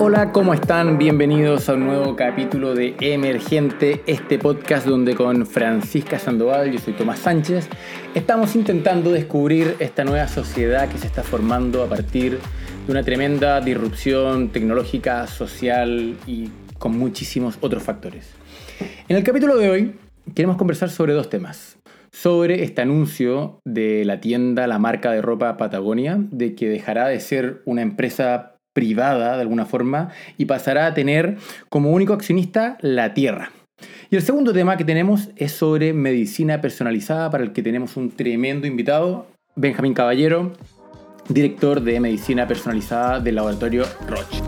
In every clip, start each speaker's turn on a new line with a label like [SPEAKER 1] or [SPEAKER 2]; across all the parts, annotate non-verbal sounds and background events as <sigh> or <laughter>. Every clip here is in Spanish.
[SPEAKER 1] Hola, ¿cómo están? Bienvenidos a un nuevo capítulo de Emergente, este podcast donde con Francisca Sandoval, yo soy Tomás Sánchez, estamos intentando descubrir esta nueva sociedad que se está formando a partir de una tremenda disrupción tecnológica, social y con muchísimos otros factores. En el capítulo de hoy queremos conversar sobre dos temas. Sobre este anuncio de la tienda, la marca de ropa Patagonia, de que dejará de ser una empresa privada de alguna forma y pasará a tener como único accionista la tierra. Y el segundo tema que tenemos es sobre medicina personalizada para el que tenemos un tremendo invitado, Benjamín Caballero, director de medicina personalizada del laboratorio Roche.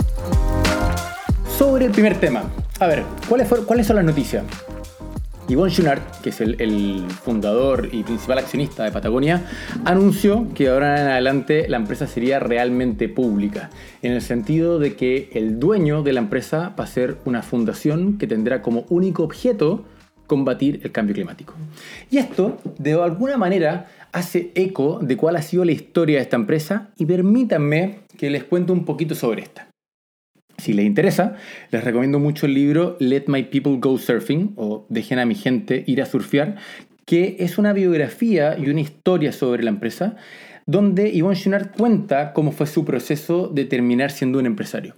[SPEAKER 1] Sobre el primer tema, a ver, ¿cuáles, ¿cuáles son las noticias? Yvonne Junard, que es el, fundador y principal accionista de Patagonia, anunció que ahora en adelante la empresa sería realmente pública, en el sentido de que el dueño de la empresa va a ser una fundación que tendrá como único objeto combatir el cambio climático. Y esto, de alguna manera, hace eco de cuál ha sido la historia de esta empresa y permítanme que les cuente un poquito sobre esta. Si les interesa, les recomiendo mucho el libro Let My People Go Surfing o Dejen a mi gente ir a surfear, que es una biografía y una historia sobre la empresa donde Yvonne Chouinard cuenta cómo fue su proceso de terminar siendo un empresario.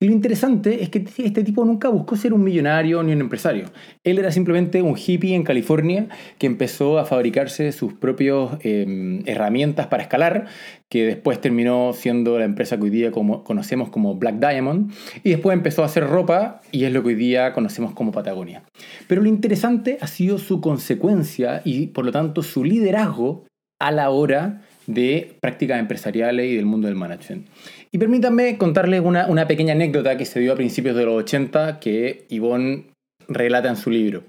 [SPEAKER 1] Y lo interesante es que este tipo nunca buscó ser un millonario ni un empresario. Él era simplemente un hippie en California que empezó a fabricarse sus propias em, herramientas para escalar, que después terminó siendo la empresa que hoy día conocemos como Black Diamond, y después empezó a hacer ropa y es lo que hoy día conocemos como Patagonia. Pero lo interesante ha sido su consecuencia y por lo tanto su liderazgo a la hora de prácticas empresariales y del mundo del management. Y permítanme contarles una, una, pequeña anécdota que se dio a principios de los 80 que Yvonne relata en su libro.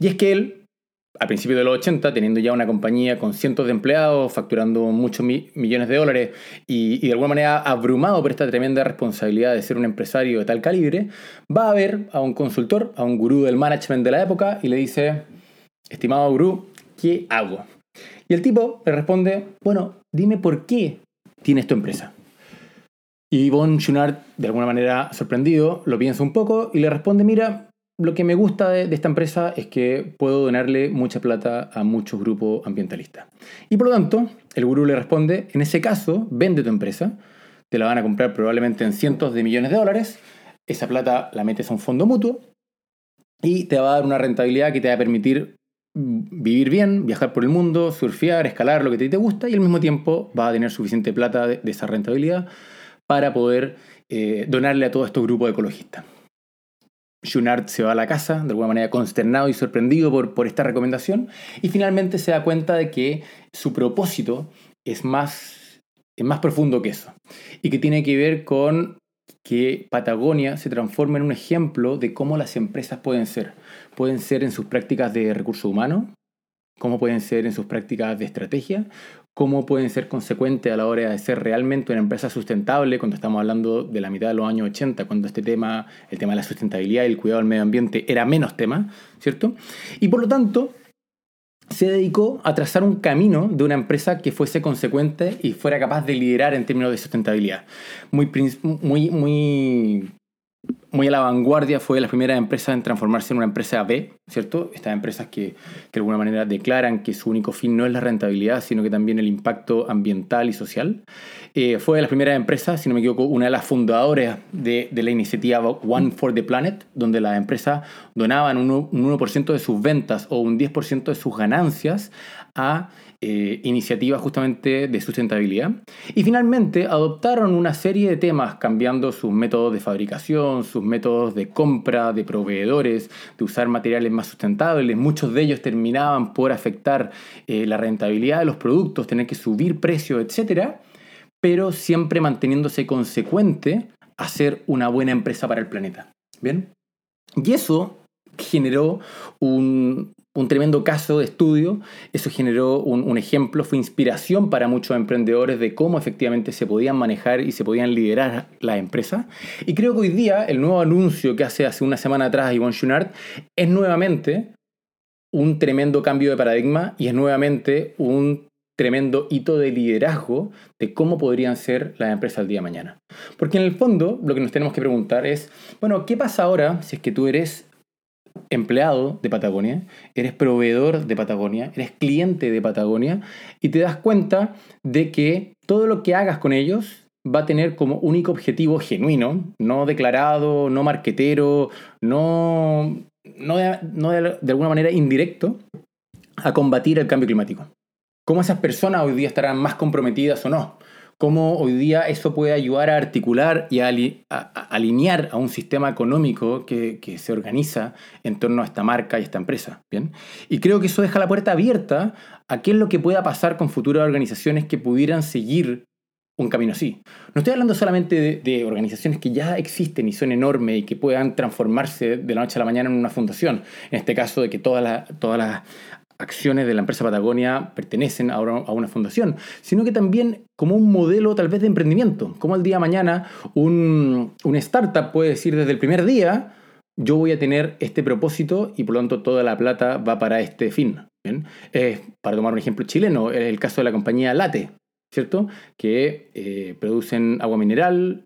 [SPEAKER 1] Y es que él, a principios de los 80, teniendo ya una compañía con cientos de empleados, facturando muchos millones de dólares y, y, de alguna manera abrumado por esta tremenda responsabilidad de ser un empresario de tal calibre, va a ver a un consultor, a un gurú del management de la época y le dice, estimado gurú, ¿qué hago? Y el tipo le responde, bueno, dime por qué tienes tu empresa. Y Yvonne Chunard, de alguna manera sorprendido, lo piensa un poco y le responde, mira, lo que me gusta de, esta empresa es que puedo donarle mucha plata a muchos grupos ambientalistas. Y por lo tanto, el gurú le responde, en ese caso, vende tu empresa, te la van a comprar probablemente en cientos de millones de dólares, esa plata la metes a un fondo mutuo y te va a dar una rentabilidad que te va a permitir vivir bien, viajar por el mundo, surfear, escalar, lo que te, te gusta, y al mismo tiempo vas a tener suficiente plata de, esa rentabilidad para poder eh, donarle a todos estos grupos ecologistas. Junard se va a la casa, de alguna manera consternado y sorprendido por, por esta recomendación, y finalmente se da cuenta de que su propósito es más, es más profundo que eso, y que tiene que ver con que Patagonia se transforme en un ejemplo de cómo las empresas pueden ser. Pueden ser en sus prácticas de recursos humanos, cómo pueden ser en sus prácticas de estrategia, cómo pueden ser consecuentes a la hora de ser realmente una empresa sustentable cuando estamos hablando de la mitad de los años 80, cuando este tema, el tema de la sustentabilidad y el cuidado del medio ambiente era menos tema, ¿cierto? Y por lo tanto, se dedicó a trazar un camino de una empresa que fuese consecuente y fuera capaz de liderar en términos de sustentabilidad. Muy, muy, muy muy a la vanguardia, fue la primera empresa en transformarse en una empresa B, ¿cierto? Estas empresas que, que, de alguna manera declaran que su único fin no es la rentabilidad, sino que también el impacto ambiental y social. Eh, fue la primera empresa, si no me equivoco, una de las fundadoras de, de la iniciativa One for the Planet, donde las empresas donaban un 1%, de sus ventas o un 10% de sus ganancias a eh, iniciativas justamente de sustentabilidad. Y finalmente adoptaron una serie de temas cambiando sus métodos de fabricación, sus métodos de compra, de proveedores, de usar materiales más sustentables. Muchos de ellos terminaban por afectar eh, la rentabilidad de los productos, tener que subir precios, etc. Pero siempre manteniéndose consecuente a ser una buena empresa para el planeta. ¿Bien? Y eso generó un, un tremendo caso de estudio, eso generó un, ejemplo, fue inspiración para muchos emprendedores de cómo efectivamente se podían manejar y se podían liderar las empresas. Y creo que hoy día el nuevo anuncio que hace hace una semana atrás Yvonne Schunard es nuevamente un tremendo cambio de paradigma y es nuevamente un tremendo hito de liderazgo de cómo podrían ser las empresas el día de mañana. Porque en el fondo lo que nos tenemos que preguntar es, bueno, ¿qué pasa ahora si es que tú eres empleado de Patagonia, eres proveedor de Patagonia, eres cliente de Patagonia y te das cuenta de que todo lo que hagas con ellos va a tener como único objetivo genuino, no declarado, no marquetero, no, no, de, de alguna manera indirecto, a combatir el cambio climático. ¿Cómo esas personas hoy día estarán más comprometidas o no? Cómo hoy día eso puede ayudar a articular y a, alinear a un sistema económico que, se organiza en torno a esta marca y esta empresa. ¿bien? Y creo que eso deja la puerta abierta a qué es lo que pueda pasar con futuras organizaciones que pudieran seguir un camino así. No estoy hablando solamente de, organizaciones que ya existen y son enormes y que puedan transformarse de la noche a la mañana en una fundación. En este caso de que todas todas las acciones de la empresa Patagonia pertenecen a una fundación, sino que también como un modelo tal vez de emprendimiento, como el día de mañana un, startup puede decir desde el primer día, yo voy a tener este propósito y por lo tanto toda la plata va para este fin. para tomar un ejemplo chileno, es el caso de la compañía Late, ¿cierto? Que eh, producen agua mineral,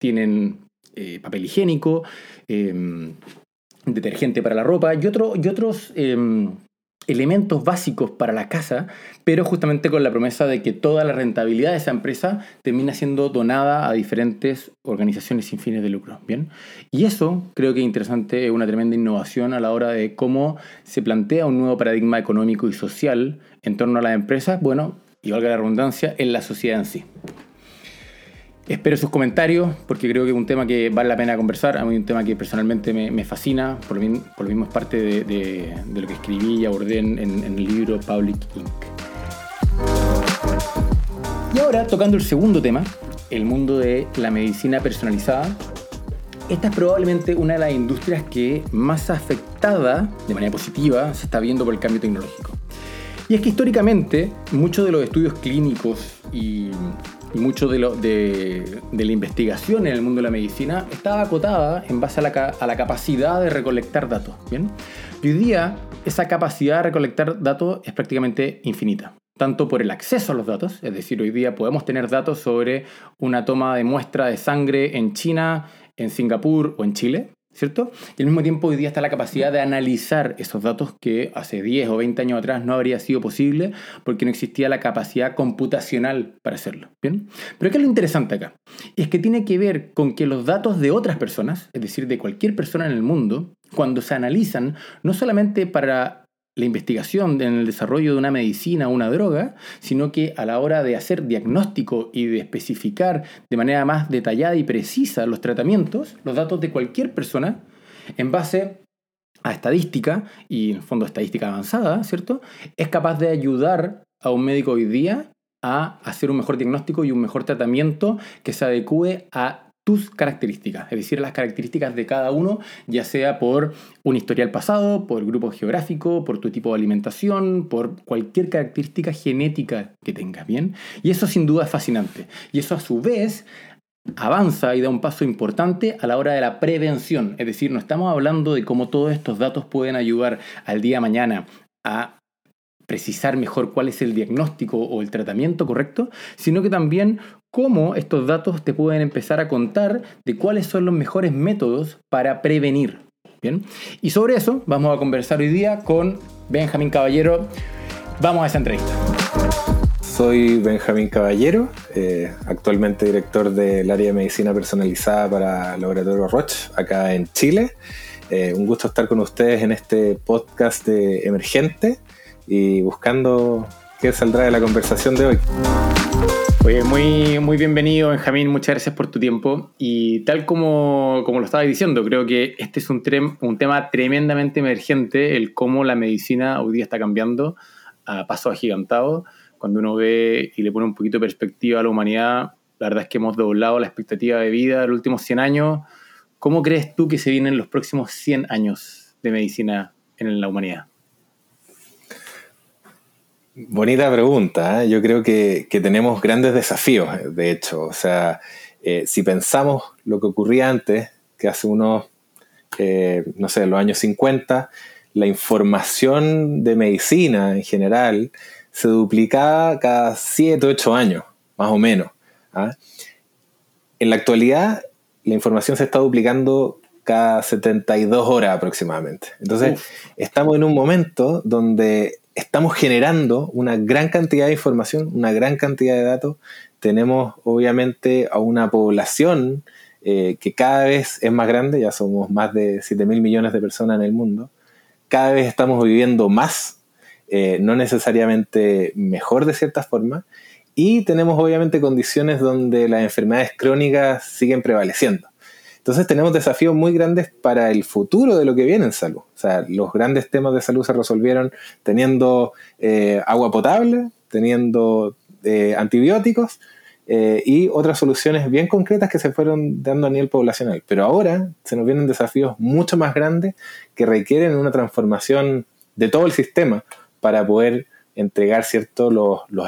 [SPEAKER 1] tienen eh, papel higiénico, em, detergente para la ropa y otros em, elementos básicos para la casa, pero justamente con la promesa de que toda la rentabilidad de esa empresa termina siendo donada a diferentes organizaciones sin fines de lucro. ¿bien? Y eso creo que es interesante, es una tremenda innovación a la hora de cómo se plantea un nuevo paradigma económico y social en torno a las empresas, bueno, y valga la redundancia, en la sociedad en sí. Espero sus comentarios porque creo que es un tema que vale la pena conversar. A mí un tema que personalmente me, fascina, por lo, mismo, es parte de, lo que escribí y abordé en, el libro Public Inc. Y ahora, tocando el segundo tema, el mundo de la medicina personalizada. Esta es probablemente una de las industrias que más afectada de manera positiva se está viendo por el cambio tecnológico. Y es que históricamente muchos de los estudios clínicos y y mucho de, la investigación en el mundo de la medicina estaba acotada en base a la, a la capacidad de recolectar datos. ¿bien? Y hoy día esa capacidad de recolectar datos es prácticamente infinita tanto por el acceso a los datos, es decir, hoy día podemos tener datos sobre una toma de muestra de sangre en China, en Singapur o en Chile, ¿cierto? Y al mismo tiempo hoy día está la capacidad de analizar esos datos que hace 10 o 20 años atrás no habría sido posible porque no existía la capacidad computacional para hacerlo, ¿bien? Pero ¿qué es lo interesante acá? Es que tiene que ver con que los datos de otras personas, es decir, de cualquier persona en el mundo, cuando se analizan, no solamente para la investigación en el desarrollo de una medicina o una droga, sino que a la hora de hacer diagnóstico y de especificar de manera más detallada y precisa los tratamientos, los datos de cualquier persona, en base a estadística, y en el fondo estadística avanzada, ¿cierto? Es capaz de ayudar a un médico hoy día a hacer un mejor diagnóstico y un mejor tratamiento que se adecue a características, es decir, las características de cada uno, ya sea por un historial pasado, por grupo geográfico, por tu tipo de alimentación, por cualquier característica genética que tengas, ¿bien? Y eso sin duda es fascinante. Y eso a su vez avanza y da un paso importante a la hora de la prevención. Es decir, no estamos hablando de cómo todos estos datos pueden ayudar al día de mañana a precisar mejor cuál es el diagnóstico o el tratamiento correcto, sino que también cómo estos datos te pueden empezar a contar de cuáles son los mejores métodos para prevenir. Bien, y sobre eso vamos a conversar hoy día con Benjamín Caballero. Vamos a esa entrevista.
[SPEAKER 2] Soy Benjamín Caballero, eh, actualmente director del área de medicina personalizada para Laboratorio Roche, acá en Chile. Eh, un gusto estar con ustedes en este podcast de Emergente y buscando qué saldrá de la conversación de hoy.
[SPEAKER 1] Oye, muy, muy bienvenido Benjamín, muchas gracias por tu tiempo. Y tal como, como lo estaba diciendo, creo que este es un, un tema tremendamente emergente, el cómo la medicina hoy día está cambiando a pasos agigantados. Cuando uno ve y le pone un poquito de perspectiva a la humanidad, la verdad es que hemos doblado la expectativa de vida en los últimos 100 años. ¿Cómo crees tú que se vienen los próximos 100 años de medicina en la humanidad?
[SPEAKER 2] Bonita pregunta. ¿eh? Yo creo que, tenemos grandes desafíos, de hecho. O sea, eh, si pensamos lo que ocurría antes, que hace unos, eh, no sé, los años 50, la información de medicina en general se duplicaba cada 7, 8 años, más o menos. ¿ah? En la actualidad, la información se está duplicando cada 72 horas aproximadamente. Entonces, estamos en un momento donde estamos generando una gran cantidad de información, una gran cantidad de datos. Tenemos obviamente a una población eh, que cada vez es más grande, ya somos más de 7 mil millones de personas en el mundo. Cada vez estamos viviendo más, eh, no necesariamente mejor de cierta forma, y tenemos obviamente condiciones donde las enfermedades crónicas siguen prevaleciendo. Entonces tenemos desafíos muy grandes para el futuro de lo que viene en salud. O sea, los grandes temas de salud se resolvieron teniendo eh, agua potable, teniendo eh, antibióticos eh, y otras soluciones bien concretas que se fueron dando a nivel poblacional. Pero ahora se nos vienen desafíos mucho más grandes que requieren una transformación de todo el sistema para poder entregar cierto los, los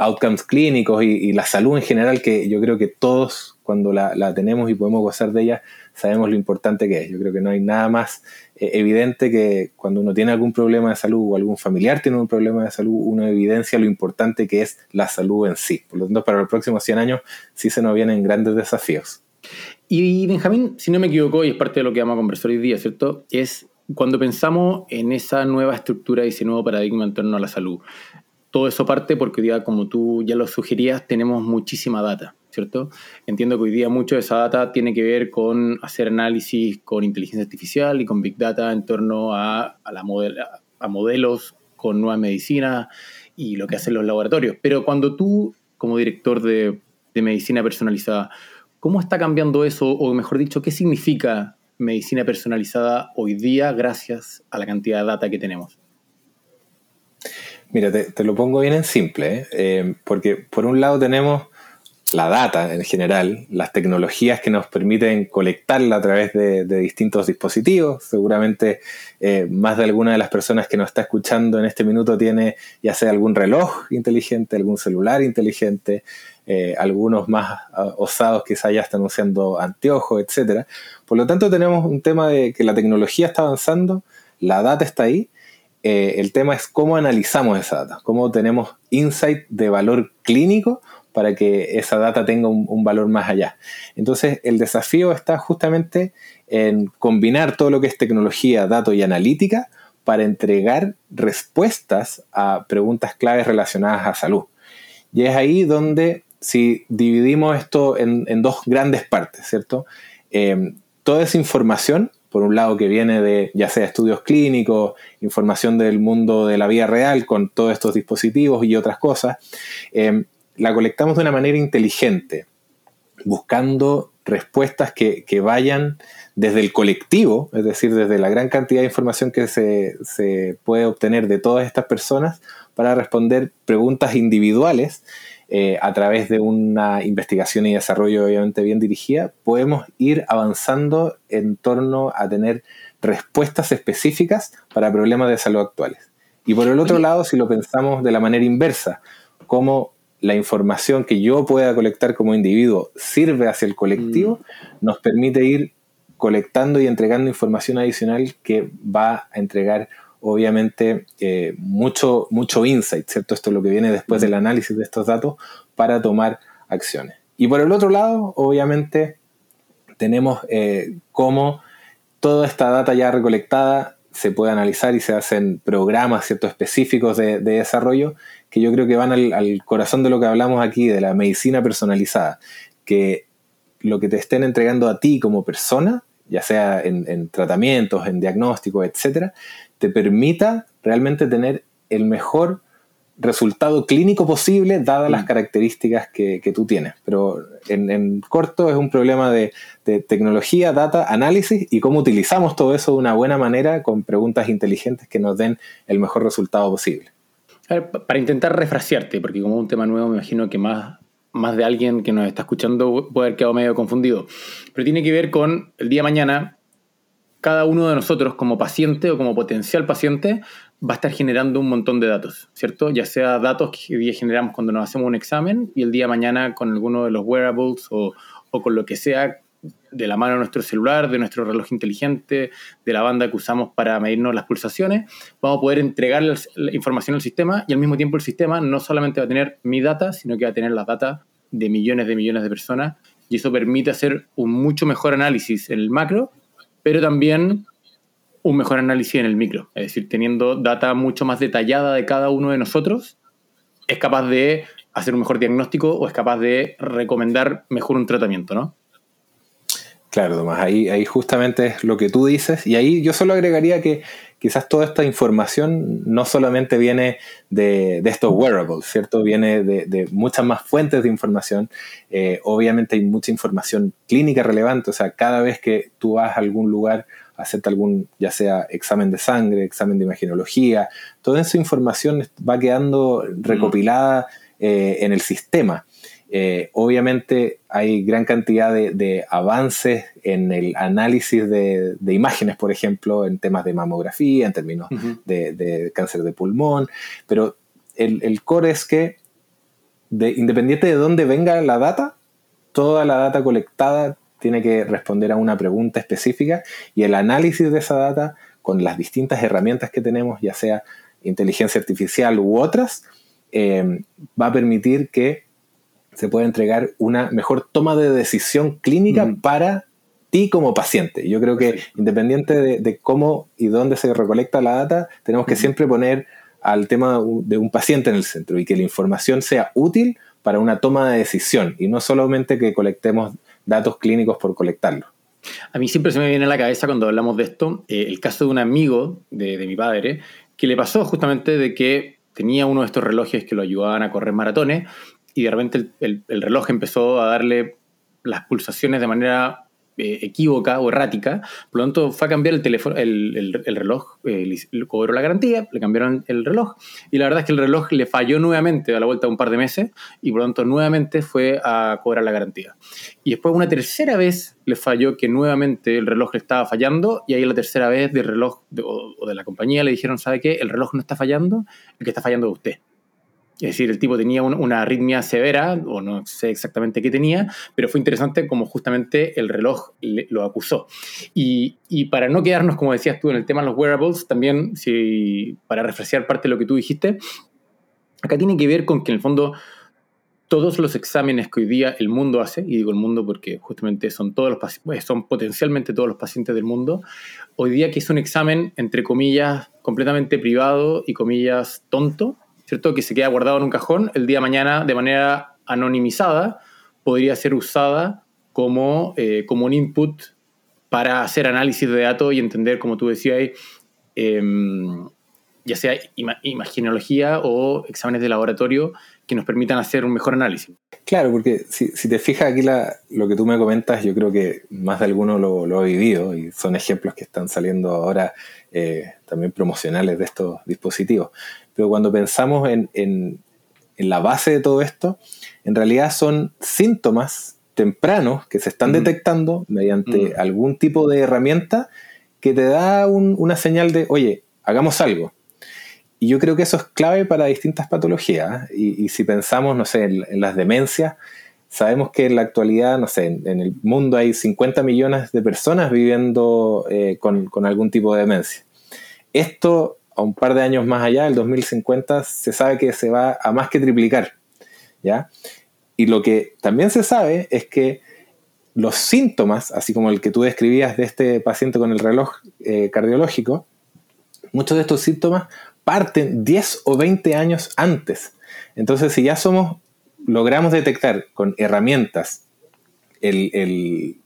[SPEAKER 2] outcomes clínicos y, la salud en general, que yo creo que todos cuando la, tenemos y podemos gozar de ella, sabemos lo importante que es. Yo creo que no hay nada más eh, evidente que cuando uno tiene algún problema de salud o algún familiar tiene un problema de salud, uno evidencia lo importante que es la salud en sí. Por lo tanto, para los próximos 100 años sí se nos vienen grandes desafíos.
[SPEAKER 1] Y Benjamín, si no me equivoco, y es parte de lo que vamos a conversar hoy día, ¿cierto? Es cuando pensamos en esa nueva estructura y ese nuevo paradigma en torno a la salud, todo eso parte porque hoy día, como tú ya lo sugerías, tenemos muchísima data, ¿cierto? Entiendo que hoy día mucho de esa data tiene que ver con hacer análisis con inteligencia artificial y con Big Data en torno a, la a modelos con nueva medicina y lo que hacen los laboratorios. Pero cuando tú, como director de medicina personalizada, ¿cómo está cambiando eso? O mejor dicho, ¿qué significa medicina personalizada hoy día gracias a la cantidad de data que tenemos?
[SPEAKER 2] Mira, te, lo pongo bien en simple, ¿eh? Eh, porque por un lado tenemos la data en general, las tecnologías que nos permiten colectarla a través de, distintos dispositivos. Seguramente eh, más de alguna de las personas que nos está escuchando en este minuto tiene ya sea algún reloj inteligente, algún celular inteligente, algunos más ah, osados quizá ya están usando anteojos, etc. Por lo tanto tenemos un tema de que la tecnología está avanzando, la data está ahí eh, el tema es cómo analizamos esa data, cómo tenemos insight de valor clínico para que esa data tenga un, valor más allá. Entonces, el desafío está justamente en combinar todo lo que es tecnología, datos y analítica para entregar respuestas a preguntas claves relacionadas a salud. Y es ahí donde, si dividimos esto en, dos grandes partes, ¿cierto? Eh, toda esa información por un lado que viene de ya sea estudios clínicos, información del mundo de la vida real con todos estos dispositivos y otras cosas, em, la colectamos de una manera inteligente, buscando respuestas que, vayan desde el colectivo, es decir, desde la gran cantidad de información que se, se puede obtener de todas estas personas para responder preguntas individuales eh, a través de una investigación y desarrollo obviamente bien dirigida, podemos ir avanzando en torno a tener respuestas específicas para problemas de salud actuales. Y por el otro lado, si lo pensamos de la manera inversa, cómo la información que yo pueda colectar como individuo sirve hacia el colectivo, mm. nos permite ir colectando y entregando información adicional que va a entregar obviamente eh, mucho, mucho insight, ¿cierto? Esto es lo que viene después del análisis de estos datos para tomar acciones. Y por el otro lado, obviamente, tenemos eh, cómo toda esta data ya recolectada se puede analizar y se hacen programas ¿cierto? específicos de, desarrollo que yo creo que van al, corazón de lo que hablamos aquí, de la medicina personalizada, que lo que te estén entregando a ti como persona, ya sea en, en tratamientos, en diagnósticos, etcétera, te permita realmente tener el mejor resultado clínico posible dadas las mm. características que, tú tienes. Pero en, corto es un problema de, tecnología, data, análisis y cómo utilizamos todo eso de una buena manera con preguntas inteligentes que nos den el mejor resultado posible.
[SPEAKER 1] para intentar refrasearte, porque como es un tema nuevo me imagino que más, más de alguien que nos está escuchando puede haber quedado medio confundido. Pero tiene que ver con el día de mañana cada uno de nosotros como paciente o como potencial paciente va a estar generando un montón de datos, ¿cierto? Ya sea datos que generamos cuando nos hacemos un examen y el día de mañana con alguno de los wearables o, con lo que sea de la mano de nuestro celular, de nuestro reloj inteligente, de la banda que usamos para medirnos las pulsaciones, vamos a poder entregar la información al sistema y al mismo tiempo el sistema no solamente va a tener mi data, sino que va a tener las data de millones de millones de personas y eso permite hacer un mucho mejor análisis en el macro, pero también un mejor análisis en el micro. Es decir, teniendo data mucho más detallada de cada uno de nosotros, es capaz de hacer un mejor diagnóstico o es capaz de recomendar mejor un tratamiento, ¿no?
[SPEAKER 2] Claro, Tomás, ahí, ahí justamente es lo que tú dices. Y ahí yo solo agregaría que quizás toda esta información no solamente viene de, estos wearables, ¿cierto? Viene de, muchas más fuentes de información. Eh, obviamente hay mucha información clínica relevante, o sea, cada vez que tú vas a algún lugar a hacerte algún, ya sea examen de sangre, examen de imagenología, toda esa información va quedando recopilada eh, en el sistema. Eh, obviamente hay gran cantidad de, avances en el análisis de, imágenes, por ejemplo, en temas de mamografía, en términos de, cáncer de pulmón, pero el, core es que independiente de dónde venga la data, toda la data colectada tiene que responder a una pregunta específica y el análisis de esa data con las distintas herramientas que tenemos, ya sea inteligencia artificial u otras, eh, va a permitir que se puede entregar una mejor toma de decisión clínica para ti como paciente. Yo creo que independiente de, cómo y dónde se recolecta la data, tenemos que siempre poner al tema de un paciente en el centro y que la información sea útil para una toma de decisión y no solamente que colectemos datos clínicos por colectarlos.
[SPEAKER 1] A mí siempre se me viene a la cabeza cuando hablamos de esto eh, el caso de un amigo de, de mi padre que le pasó justamente de que tenía uno de estos relojes que lo ayudaban a correr maratones y de repente el, reloj empezó a darle las pulsaciones de manera eh, equívoca o errática, por lo tanto fue a cambiar el teléfono, el, reloj, eh, le cobró la garantía, le cambiaron el reloj y la verdad es que el reloj le falló nuevamente a la vuelta de un par de meses y por lo tanto nuevamente fue a cobrar la garantía. Y después una tercera vez le falló que nuevamente el reloj le estaba fallando y ahí la tercera vez del reloj o, o de la compañía le dijeron, ¿sabe qué? El reloj no está fallando, el que está fallando es usted. Es decir, el tipo tenía una arritmia severa, o no sé exactamente qué tenía, pero fue interesante como justamente el reloj lo acusó. Y, para no quedarnos, como decías tú, en el tema de los wearables, también, si, para refrescar parte de lo que tú dijiste, acá tiene que ver con que en el fondo todos los exámenes que hoy día el mundo hace, y digo el mundo porque justamente son, todos los, son potencialmente todos los pacientes del mundo, hoy día que es un examen, entre comillas, completamente privado y comillas tonto, ¿cierto? Que se queda guardado en un cajón, el día de mañana de manera anonimizada podría ser usada como, eh, como un input para hacer análisis de datos y entender, como tú decías, em, ya sea imaginología o exámenes de laboratorio que nos permitan hacer un mejor análisis.
[SPEAKER 2] Claro, porque si, te fijas aquí lo que tú me comentas, yo creo que más de alguno lo, ha vivido y son ejemplos que están saliendo ahora eh, también promocionales de estos dispositivos. Pero cuando pensamos en, la base de todo esto, en realidad son síntomas tempranos que se están detectando mediante algún tipo de herramienta que te da una señal de, oye, hagamos algo. Y yo creo que eso es clave para distintas patologías. Y, si pensamos, no sé, en, las demencias, sabemos que en la actualidad, no sé, en, el mundo hay 50 millones de personas viviendo eh, con, con, algún tipo de demencia. Esto un par de años más allá, el 2050, se sabe que se va a más que triplicar. ¿ya? Y lo que también se sabe es que los síntomas, así como el que tú describías de este paciente con el reloj eh, cardiológico, muchos de estos síntomas parten 10 o 20 años antes. Entonces, si ya somos, logramos detectar con herramientas el,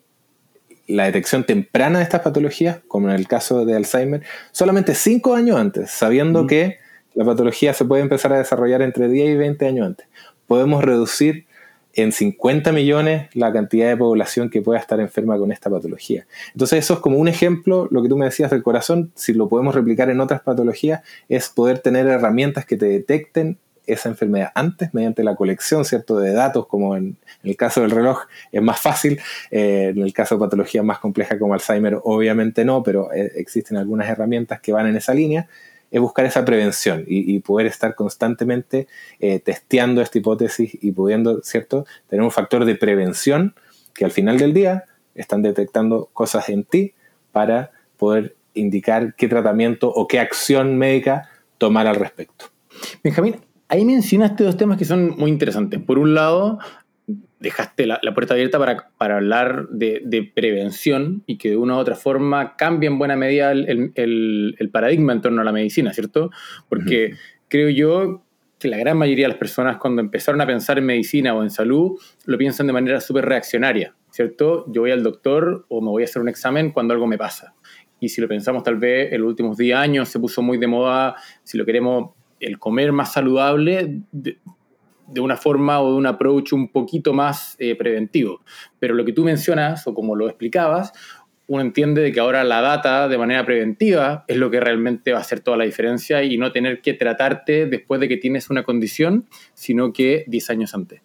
[SPEAKER 2] la detección temprana de estas patologías, como en el caso de Alzheimer, solamente 5 años antes, sabiendo que la patología se puede empezar a desarrollar entre 10 y 20 años antes. Podemos reducir en 50 millones la cantidad de población que pueda estar enferma con esta patología. Entonces eso es como un ejemplo, lo que tú me decías del corazón, si lo podemos replicar en otras patologías, es poder tener herramientas que te detecten esa enfermedad antes mediante la colección ¿cierto? de datos, como en, el caso del reloj es más fácil, eh, en el caso de patologías más complejas como Alzheimer obviamente no, pero eh, existen algunas herramientas que van en esa línea, es buscar esa prevención y, poder estar constantemente eh, testeando esta hipótesis y pudiendo, ¿cierto?, tener un factor de prevención que al final del día están detectando cosas en ti para poder indicar qué tratamiento o qué acción médica tomar al respecto.
[SPEAKER 1] Benjamín, ahí mencionaste dos temas que son muy interesantes. Por un lado, dejaste la, puerta abierta para, hablar de, prevención y que de una u otra forma cambie en buena medida el, paradigma en torno a la medicina, ¿cierto? Porque creo yo que la gran mayoría de las personas cuando empezaron a pensar en medicina o en salud lo piensan de manera súper reaccionaria, ¿cierto? Yo voy al doctor o me voy a hacer un examen cuando algo me pasa. Y si lo pensamos tal vez en los últimos 10 años se puso muy de moda, si lo queremos, el comer más saludable de, una forma o de un approach un poquito más eh, preventivo. Pero lo que tú mencionas, o como lo explicabas, uno entiende de que ahora la data de manera preventiva es lo que realmente va a hacer toda la diferencia y no tener que tratarte después de que tienes una condición, sino que 10 años antes.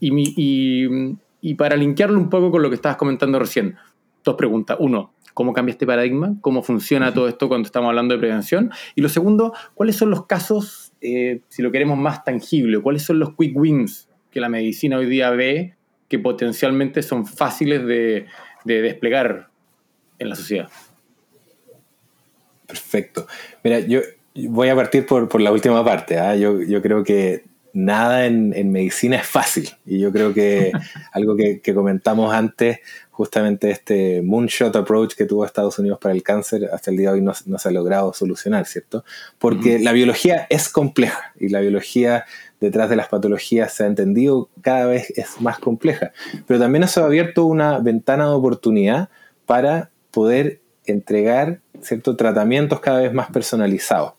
[SPEAKER 1] Y, y, para linkearlo un poco con lo que estabas comentando recién, dos preguntas. Uno, ¿cómo cambia este paradigma? ¿Cómo funciona todo esto cuando estamos hablando de prevención? Y lo segundo, ¿cuáles son los casos, eh, si lo queremos más tangible, cuáles son los quick wins que la medicina hoy día ve que potencialmente son fáciles de, de desplegar en la sociedad.
[SPEAKER 2] Perfecto. Mira, yo voy a partir por, la última parte. ¿ah? Yo, creo que nada en, medicina es fácil. Y yo creo que <laughs> algo que, comentamos antes, justamente este moonshot approach que tuvo Estados Unidos para el cáncer, hasta el día de hoy no, se ha logrado solucionar, ¿cierto? Porque la biología es compleja y la biología detrás de las patologías se ha entendido cada vez es más compleja. Pero también eso ha abierto una ventana de oportunidad para poder entregar ciertos tratamientos cada vez más personalizados.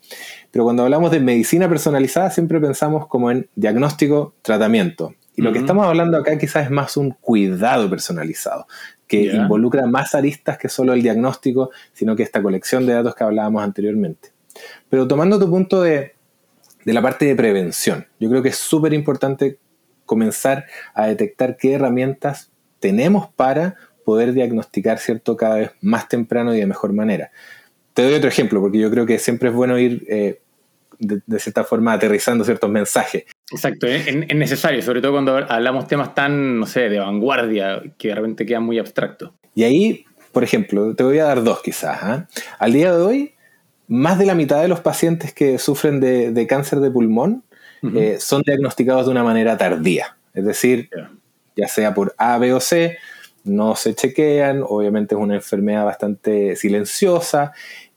[SPEAKER 2] Pero cuando hablamos de medicina personalizada siempre pensamos como en diagnóstico, tratamiento. Y lo que estamos hablando acá quizás es más un cuidado personalizado, que involucra más aristas que solo el diagnóstico, sino que esta colección de datos que hablábamos anteriormente. Pero tomando tu punto de, de la parte de prevención, yo creo que es súper importante comenzar a detectar qué herramientas tenemos para poder diagnosticar, ¿cierto?, cada vez más temprano y de mejor manera. Te doy otro ejemplo, porque yo creo que siempre es bueno ir eh, de, cierta forma aterrizando ciertos mensajes.
[SPEAKER 1] Exacto, es, necesario, sobre todo cuando hablamos temas tan, no sé, de vanguardia, que de repente quedan muy abstractos.
[SPEAKER 2] Y ahí, por ejemplo, te voy a dar dos quizás. ¿ah? Al día de hoy, más de la mitad de los pacientes que sufren de, cáncer de pulmón eh, son diagnosticados de una manera tardía. Es decir, ya sea por A, B o C, no se chequean, obviamente es una enfermedad bastante silenciosa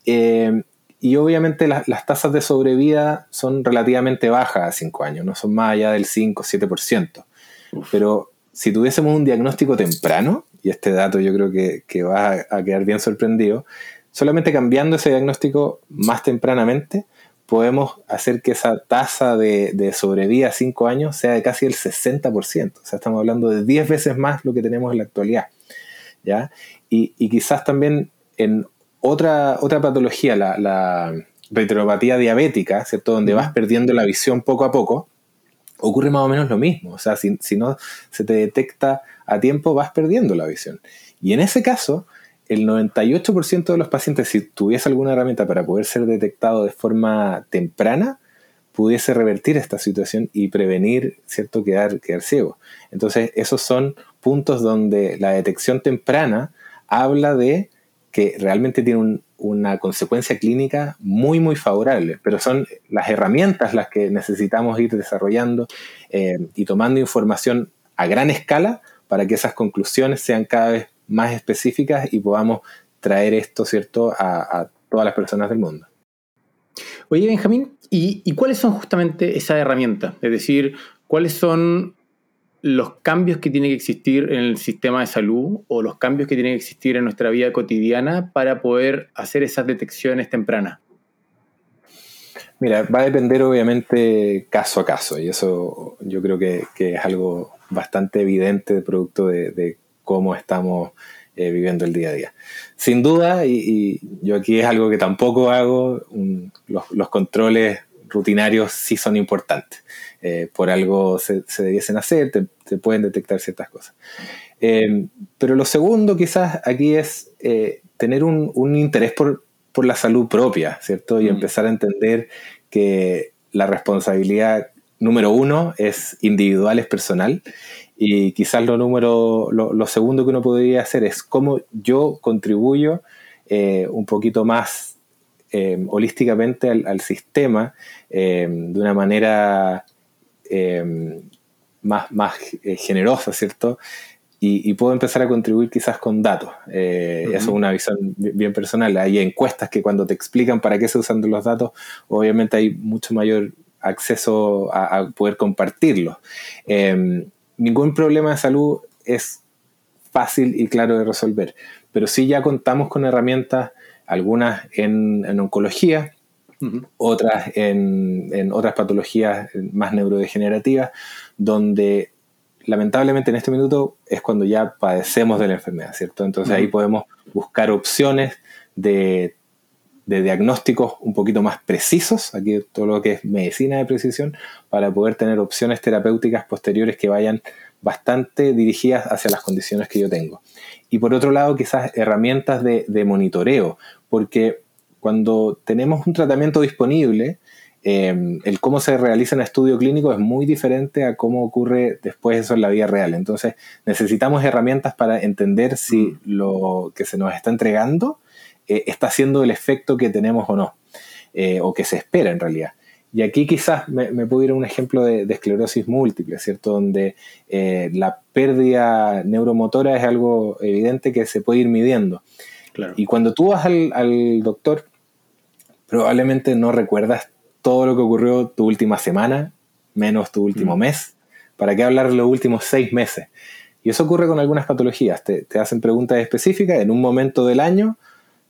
[SPEAKER 2] eh, y obviamente las, tasas de sobrevida son relativamente bajas a 5 años, no son más allá del 5 o 7%. Pero si tuviésemos un diagnóstico temprano, y este dato yo creo que, que va a quedar bien sorprendido, solamente cambiando ese diagnóstico más tempranamente, podemos hacer que esa tasa de, sobrevida a 5 años sea de casi el 60%. O sea, estamos hablando de 10 veces más lo que tenemos en la actualidad. ¿ya? Y, quizás también en otra, otra patología, la, la retinopatía diabética, ¿cierto? Donde vas perdiendo la visión poco a poco, ocurre más o menos lo mismo. O sea, si, si no se te detecta a tiempo, vas perdiendo la visión. Y en ese caso, el 98% de los pacientes, si tuviese alguna herramienta para poder ser detectado de forma temprana, pudiese revertir esta situación y prevenir, ¿cierto?, quedar, quedar ciego. Entonces, esos son puntos donde la detección temprana habla de que realmente tiene una consecuencia clínica muy, muy favorable, pero son las herramientas las que necesitamos ir desarrollando eh, y tomando información a gran escala para que esas conclusiones sean cada vez más específicas y podamos traer esto, ¿cierto?, a, todas las personas del mundo.
[SPEAKER 1] Oye, Benjamín, ¿y, cuáles son justamente esas herramientas? Es decir, ¿cuáles son los cambios que tienen que existir en el sistema de salud o los cambios que tienen que existir en nuestra vida cotidiana para poder hacer esas detecciones tempranas?
[SPEAKER 2] Mira, va a depender obviamente caso a caso y eso yo creo que, es algo bastante evidente producto de cómo estamos eh, viviendo el día a día. Sin duda, y, yo aquí es algo que tampoco hago, los, controles rutinarios sí son importantes. Eh, por algo se, debiesen hacer, te, pueden detectar ciertas cosas. Eh, pero lo segundo quizás aquí es tener un, interés por, la salud propia, ¿cierto? Y mm. empezar a entender que la responsabilidad número uno es individual, es personal. Y quizás lo, número, lo, segundo que uno podría hacer es cómo yo contribuyo eh, un poquito más eh, holísticamente al, sistema de una manera más, más generosa, ¿cierto? y, puedo empezar a contribuir quizás con datos. Eh, eso es una visión bien personal. Hay encuestas que cuando te explican para qué se usan los datos, obviamente hay mucho mayor acceso a, poder compartirlos. Em, ningún problema de salud es fácil y claro de resolver, pero sí ya contamos con herramientas, algunas en, oncología, otras en, en, otras patologías más neurodegenerativas, donde lamentablemente en este minuto es cuando ya padecemos de la enfermedad, ¿cierto? Entonces ahí podemos buscar opciones de, diagnósticos un poquito más precisos, aquí todo lo que es medicina de precisión, para poder tener opciones terapéuticas posteriores que vayan bastante dirigidas hacia las condiciones que yo tengo. Y por otro lado, quizás herramientas de, de monitoreo, porque cuando tenemos un tratamiento disponible, Em, el cómo se realiza en estudio clínico es muy diferente a cómo ocurre después eso en la vida real. Entonces necesitamos herramientas para entender si mm. lo que se nos está entregando eh, está haciendo el efecto que tenemos o no, eh, o que se espera en realidad. Y aquí quizás me, me puedo ir a un ejemplo de, esclerosis múltiple, ¿cierto? Donde eh, la pérdida neuromotora es algo evidente que se puede ir midiendo. Y cuando tú vas al, al doctor, probablemente no recuerdas todo lo que ocurrió tu última semana, menos tu último mm. mes. ¿Para qué hablar de los últimos seis meses? Y eso ocurre con algunas patologías. Te, hacen preguntas específicas en un momento del año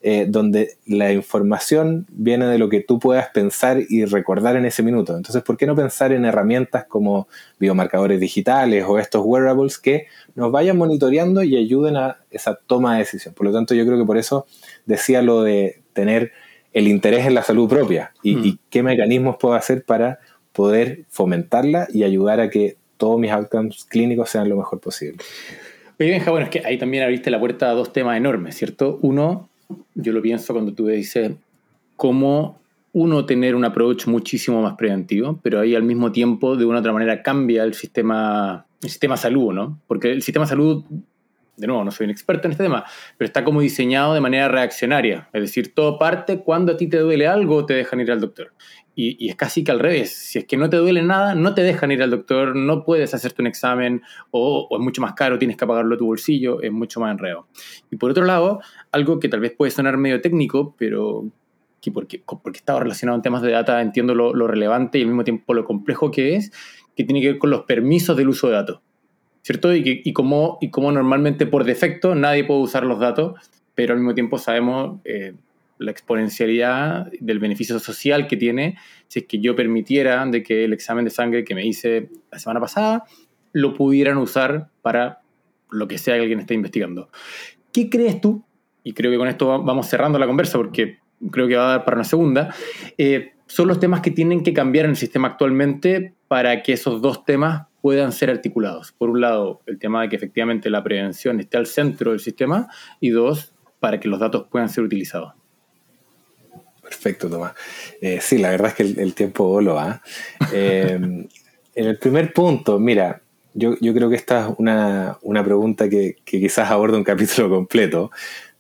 [SPEAKER 2] eh, donde la información viene de lo que tú puedas pensar y recordar en ese minuto. Entonces, ¿por qué no pensar en herramientas como biomarcadores digitales o estos wearables que nos vayan monitoreando y ayuden a esa toma de decisión? Por lo tanto, yo creo que por eso decía lo de tener el interés en la salud propia y, mm. qué mecanismos puedo hacer para poder fomentarla y ayudar a que todos mis outcomes clínicos sean lo mejor posible.
[SPEAKER 1] Oye, Benja, bueno, es que ahí también abriste la puerta a dos temas enormes, ¿cierto? Uno, yo lo pienso cuando tú dices cómo uno tener un approach muchísimo más preventivo, pero ahí al mismo tiempo de una u otra manera cambia el sistema, el sistema salud, ¿no? Porque el sistema salud de nuevo, no soy un experto en este tema, pero está como diseñado de manera reaccionaria. Es decir, todo parte cuando a ti te duele algo, te dejan ir al doctor. Y, es casi que al revés. Si es que no te duele nada, no te dejan ir al doctor, no puedes hacerte un examen o, es mucho más caro, tienes que pagarlo a tu bolsillo, es mucho más enredo. Y por otro lado, algo que tal vez puede sonar medio técnico, pero que porque, porque estaba relacionado en temas de data, entiendo lo, lo relevante y al mismo tiempo lo complejo que es, que tiene que ver con los permisos del uso de datos. ¿Cierto? Y, y, como, y normalmente por defecto nadie puede usar los datos, pero al mismo tiempo sabemos eh, la exponencialidad del beneficio social que tiene si es que yo permitiera de que el examen de sangre que me hice la semana pasada lo pudieran usar para lo que sea que alguien esté investigando. ¿Qué crees tú? Y creo que con esto vamos cerrando la conversa porque creo que va a dar para una segunda. Eh, son los temas que tienen que cambiar en el sistema actualmente para que esos dos temas puedan ser articulados. Por un lado, el tema de que efectivamente la prevención esté al centro del sistema y dos, para que los datos puedan ser utilizados.
[SPEAKER 2] Perfecto, Tomás. Eh, sí, la verdad es que el, tiempo lo va. Eh, <laughs> en el primer punto, mira, yo, creo que esta es una, pregunta que, quizás aborda un capítulo completo,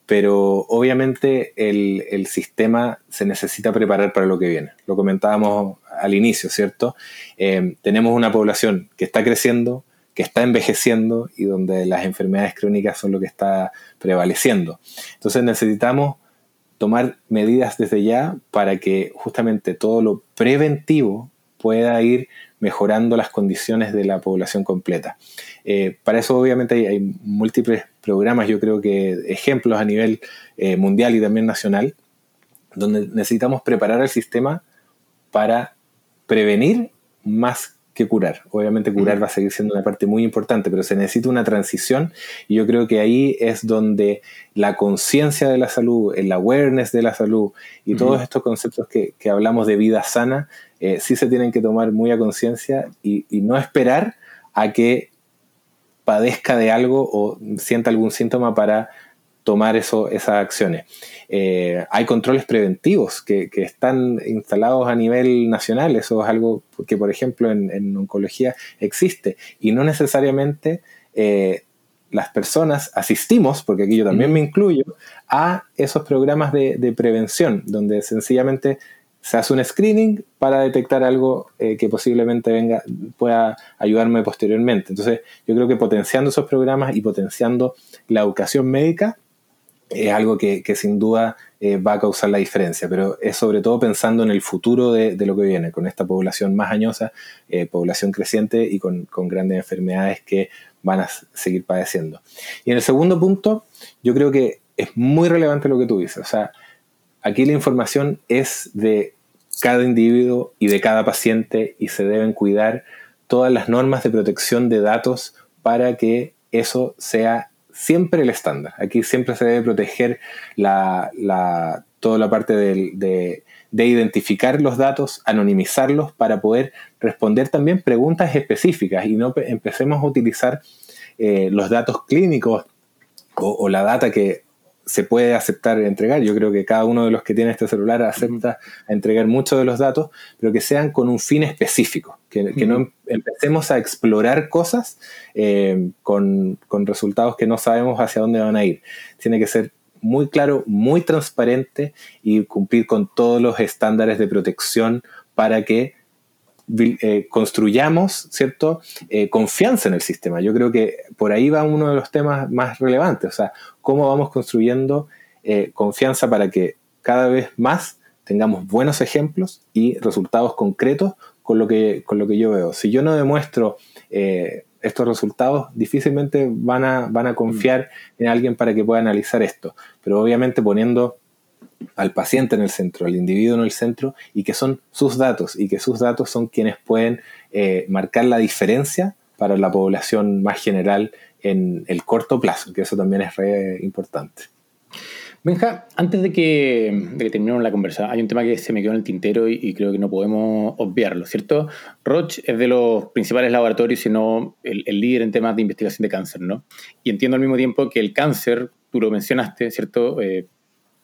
[SPEAKER 2] pero obviamente el, el, sistema se necesita preparar para lo que viene. Lo comentábamos al inicio, ¿cierto? Eh, tenemos una población que está creciendo, que está envejeciendo y donde las enfermedades crónicas son lo que está prevaleciendo. Entonces necesitamos tomar medidas desde ya para que justamente todo lo preventivo pueda ir mejorando las condiciones de la población completa. Eh, para eso obviamente hay, múltiples programas, yo creo que ejemplos a nivel eh, mundial y también nacional, donde necesitamos preparar el sistema para prevenir más que curar. Obviamente curar va a seguir siendo una parte muy importante, pero se necesita una transición y yo creo que ahí es donde la conciencia de la salud, el awareness de la salud y todos estos conceptos que, hablamos de vida sana, eh, sí se tienen que tomar muy a conciencia y, no esperar a que padezca de algo o sienta algún síntoma para tomar eso, esas acciones. Eh, hay controles preventivos que, están instalados a nivel nacional, eso es algo que, por ejemplo, en, oncología existe y no necesariamente eh, las personas asistimos, porque aquí yo también me incluyo, a esos programas de, prevención, donde sencillamente se hace un screening para detectar algo eh, que posiblemente venga, pueda ayudarme posteriormente. Entonces, yo creo que potenciando esos programas y potenciando la educación médica es algo que, sin duda eh, va a causar la diferencia, pero es sobre todo pensando en el futuro de, lo que viene, con esta población más añosa, eh, población creciente y con, con, grandes enfermedades que van a seguir padeciendo. Y en el segundo punto, yo creo que es muy relevante lo que tú dices, o sea, aquí la información es de cada individuo y de cada paciente y se deben cuidar todas las normas de protección de datos para que eso sea siempre el estándar. Aquí siempre se debe proteger la, toda la parte de, identificar los datos, anonimizarlos para poder responder también preguntas específicas y no empecemos a utilizar eh, los datos clínicos o, la data que se puede aceptar entregar. Yo creo que cada uno de los que tiene este celular acepta entregar muchos de los datos, pero que sean con un fin específico, que, no empecemos a explorar cosas eh, con, resultados que no sabemos hacia dónde van a ir. Tiene que ser muy claro, muy transparente y cumplir con todos los estándares de protección para que eh, construyamos, ¿cierto?, eh, confianza en el sistema. Yo creo que por ahí va uno de los temas más relevantes, o sea, cómo vamos construyendo eh, confianza para que cada vez más tengamos buenos ejemplos y resultados concretos con lo que, con lo que yo veo. Si yo no demuestro estos resultados, difícilmente van a, van a confiar en alguien para que pueda analizar esto, pero obviamente poniendo al paciente en el centro, al individuo en el centro, y que son sus datos, y que sus datos son quienes pueden eh, marcar la diferencia para la población más general en el corto plazo, que eso también es re importante.
[SPEAKER 1] Benja, antes de que, de terminemos la conversa, hay un tema que se me quedó en el tintero y, creo que no podemos obviarlo, ¿cierto? Roche es de los principales laboratorios, sino el, el, líder en temas de investigación de cáncer, ¿no? Y entiendo al mismo tiempo que el cáncer, tú lo mencionaste, ¿cierto? Eh,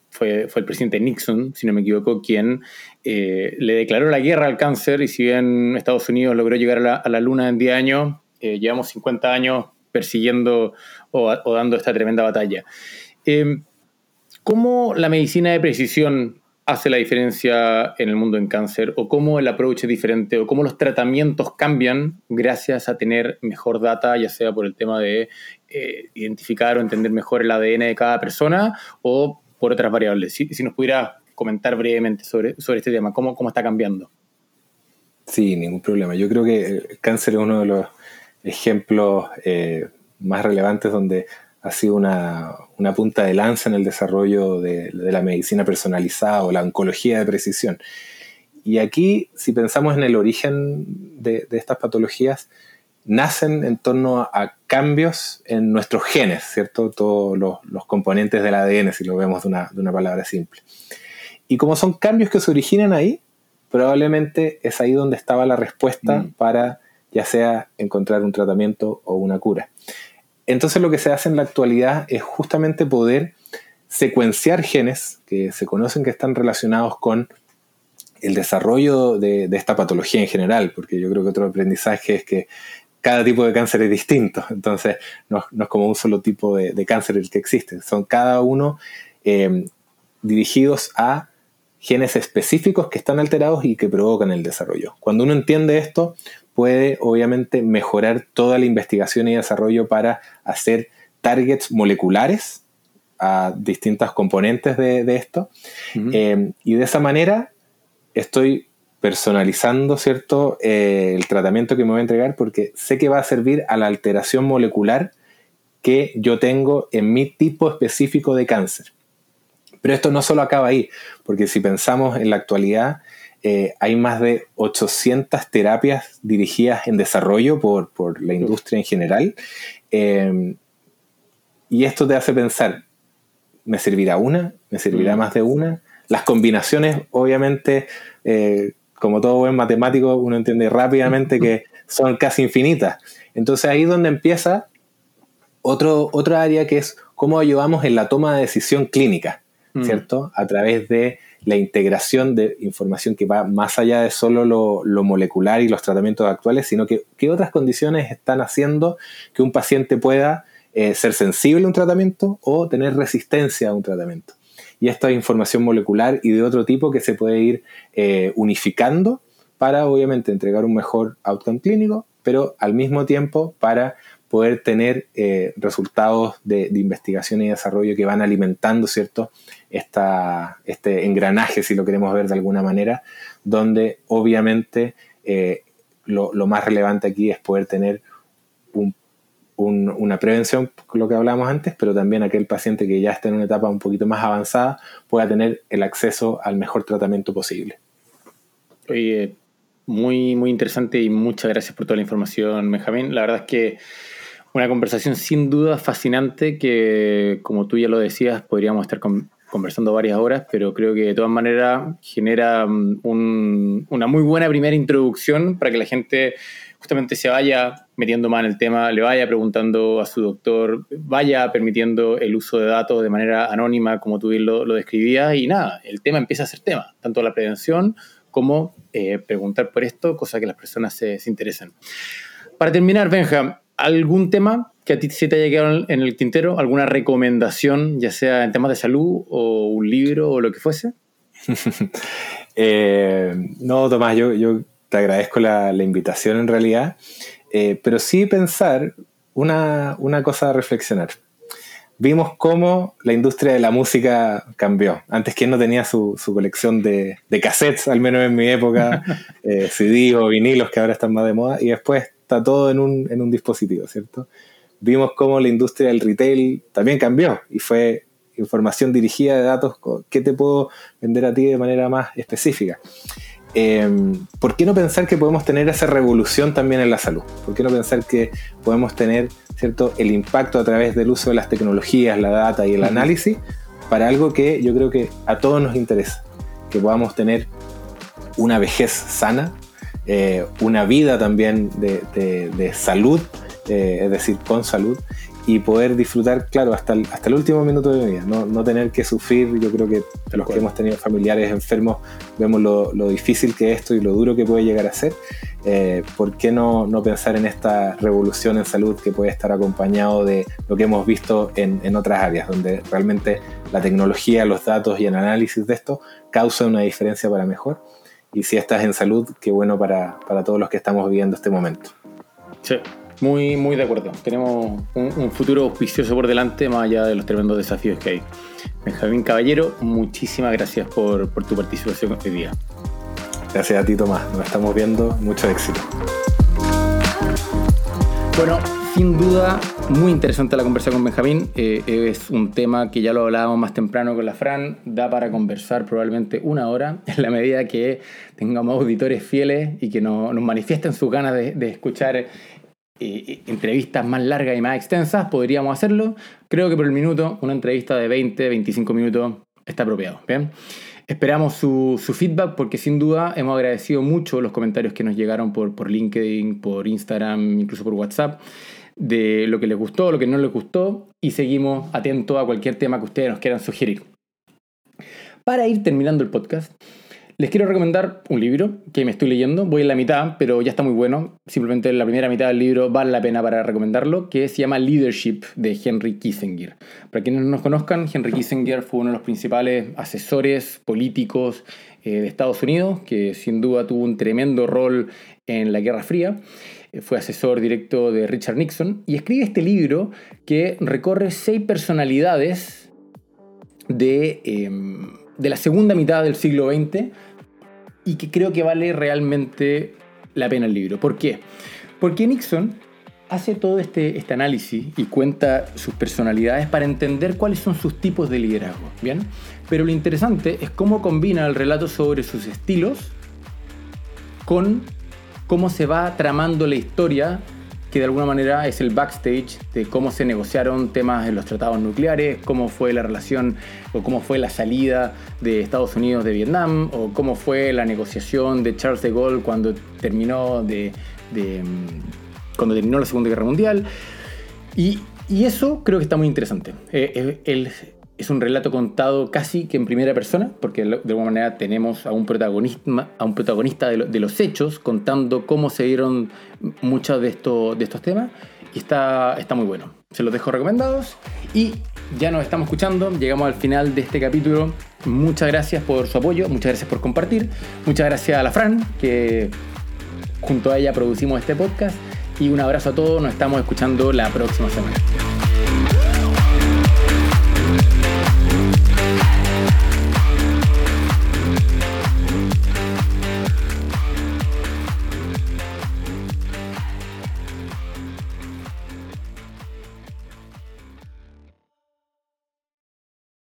[SPEAKER 1] fue, el presidente Nixon, si no me equivoco, quien eh, le declaró la guerra al cáncer y si bien Estados Unidos logró llegar a la, luna en 10 años, eh, llevamos 50 años persiguiendo o, dando esta tremenda batalla. Em, ¿Cómo la medicina de precisión hace la diferencia en el mundo en cáncer? ¿O cómo el approach es diferente? ¿O cómo los tratamientos cambian gracias a tener mejor data, ya sea por el tema de eh, identificar o entender mejor el ADN de cada persona o por otras variables. Si, nos pudiera comentar brevemente sobre, sobre este tema, ¿cómo, cómo está cambiando?
[SPEAKER 2] Sí, ningún problema. Yo creo que el cáncer es uno de los ejemplos eh, más relevantes donde ha sido una, punta de lanza en el desarrollo de, la medicina personalizada o la oncología de precisión. Y aquí, si pensamos en el origen de estas patologías, nacen en torno a, cambios en nuestros genes, ¿cierto? Todos los, componentes del ADN, si lo vemos de una, palabra simple. Y como son cambios que se originan ahí, probablemente es ahí donde estaba la respuesta mm. para ya sea encontrar un tratamiento o una cura. Entonces lo que se hace en la actualidad es justamente poder secuenciar genes que se conocen que están relacionados con el desarrollo de, de, esta patología en general, porque yo creo que otro aprendizaje es que cada tipo de cáncer es distinto, entonces no, es como un solo tipo de, cáncer el que existe, son cada uno eh, dirigidos a genes específicos que están alterados y que provocan el desarrollo. Cuando uno entiende esto, puede obviamente mejorar toda la investigación y desarrollo para hacer targets moleculares a distintas componentes de, esto. Eh, y de esa manera estoy personalizando, ¿cierto?, eh, el tratamiento que me voy a entregar porque sé que va a servir a la alteración molecular que yo tengo en mi tipo específico de cáncer. Pero esto no solo acaba ahí, porque si pensamos en la actualidad, eh, hay más de 800 terapias dirigidas en desarrollo por, la industria en general. Eh, y esto te hace pensar, ¿me servirá una? ¿Me servirá mm. más de una? Las combinaciones, obviamente, como todo buen matemático, uno entiende rápidamente que <laughs> son casi infinitas. Entonces ahí es donde empieza otro, otra área que es cómo ayudamos en la toma de decisión clínica, mm. ¿cierto? A través de la integración de información que va más allá de solo lo, molecular y los tratamientos actuales, sino que qué otras condiciones están haciendo que un paciente pueda eh, ser sensible a un tratamiento o tener resistencia a un tratamiento. Y esta información molecular y de otro tipo que se puede ir eh, unificando para obviamente entregar un mejor outcome clínico, pero al mismo tiempo para poder tener eh, resultados de, investigación y desarrollo que van alimentando, ¿cierto? Esta, este engranaje, si lo queremos ver de alguna manera, donde obviamente eh, lo, más relevante aquí es poder tener una prevención, lo que hablábamos antes, pero también aquel paciente que ya está en una etapa un poquito más avanzada pueda tener el acceso al mejor tratamiento posible.
[SPEAKER 1] Oye, muy, muy interesante y muchas gracias por toda la información, Benjamín. La verdad es que una conversación sin duda fascinante que, como tú ya lo decías, podríamos estar conversando varias horas, pero creo que de todas maneras genera mm, una muy buena primera introducción para que la gente justamente se vaya metiendo más en el tema, le vaya preguntando a su doctor, vaya permitiendo el uso de datos de manera anónima, como tú bien lo, describías, y nada, el tema empieza a ser tema, tanto la prevención como eh, preguntar por esto, cosa que las personas se, se. Para terminar, Benja, ¿Algún tema que a ti se te haya quedado en el tintero? ¿Alguna recomendación, ya sea en temas de salud o un libro o lo que fuese? <laughs>
[SPEAKER 2] Eh, no, Tomás, yo, yo, te agradezco la, invitación en realidad, eh, pero sí pensar una, cosa a reflexionar. Vimos cómo la industria de la música cambió. Antes, ¿quién no tenía su, colección de, cassettes, al menos en mi época, <laughs> eh, CD o vinilos que ahora están más de moda? Y después está todo en un, en un dispositivo, ¿cierto? Vimos cómo la industria del retail también cambió y fue información dirigida de datos, ¿qué te puedo vender a ti de manera más específica? Em, ¿Por qué no pensar que podemos tener esa revolución también en la salud? ¿Por qué no pensar que podemos tener ¿cierto? el impacto a través del uso de las tecnologías, la data y el análisis para algo que yo creo que a todos nos interesa? Que podamos tener una vejez sana, eh, una vida también de, salud, eh, es decir, con salud, y poder disfrutar, claro, hasta el, hasta el último minuto de mi vida, no, tener que sufrir, yo creo que los que hemos tenido familiares enfermos vemos lo, difícil que es esto y lo duro que puede llegar a ser, eh, ¿por qué no, pensar en esta revolución en salud que puede estar acompañado de lo que hemos visto en, en otras áreas, donde realmente la tecnología, los datos y el análisis de esto causa una diferencia para mejor? y si estás en salud, qué bueno para, todos los que estamos viviendo este momento.
[SPEAKER 1] Sí, muy, muy de acuerdo. Tenemos un, futuro auspicioso por delante, más allá de los tremendos desafíos que hay. Benjamín Caballero, muchísimas gracias por, por tu participación hoy día.
[SPEAKER 2] Gracias a ti, Tomás. Nos estamos viendo. Mucho éxito.
[SPEAKER 1] Bueno, sin duda, muy interesante la conversación con Benjamín. Eh, es un tema que ya lo hablábamos más temprano con la Fran. Da para conversar probablemente una hora, <laughs> en la medida que tengamos auditores fieles y que nos manifiesten sus ganas de, escuchar eh, entrevistas más largas y más extensas, podríamos hacerlo. Creo que por el minuto, una entrevista de 20, 25 minutos está apropiado. ¿bien? Esperamos su, feedback porque sin duda hemos agradecido mucho los comentarios que nos llegaron por, por LinkedIn, por Instagram, incluso por WhatsApp de lo que les gustó, lo que no les gustó y seguimos atentos a cualquier tema que ustedes nos quieran sugerir. Para ir terminando el podcast, les quiero recomendar un libro que me estoy leyendo. Voy en la mitad, pero ya está muy bueno. Simplemente la primera mitad del libro vale la pena para recomendarlo, que se llama Leadership de Henry Kissinger. Para quienes no nos conozcan, Henry Kissinger fue uno de los principales asesores políticos eh, de Estados Unidos, que sin duda tuvo un tremendo rol en la Guerra Fría. Eh, fue asesor directo de Richard Nixon, y escribe este libro que recorre seis personalidades de, em, de la segunda mitad del siglo XX y que creo que vale realmente la pena el libro. ¿Por qué? Porque Nixon hace todo este, este análisis y cuenta sus personalidades para entender cuáles son sus tipos de liderazgo, ¿bien? Pero lo interesante es cómo combina el relato sobre sus estilos con cómo se va tramando la historia, de alguna manera es el backstage de cómo se negociaron temas en los tratados nucleares, cómo fue la relación o cómo fue la salida de Estados Unidos de Vietnam, o cómo fue la negociación de Charles de Gaulle cuando terminó, de, mm, cuando terminó la Segunda Guerra Mundial. Y Y eso creo que está muy interesante. Eh, eh es un relato contado casi que en primera persona, porque de alguna manera tenemos a un protagonista, de, los hechos contando cómo se dieron muchos de, de estos temas. Y está, está muy bueno. Se los dejo recomendados. Y ya nos estamos escuchando. Llegamos al final de este capítulo. Muchas gracias por su apoyo. Muchas gracias por compartir. Muchas gracias a la Fran, que junto a ella producimos este podcast. Y un abrazo a todos. Nos estamos escuchando la próxima semana.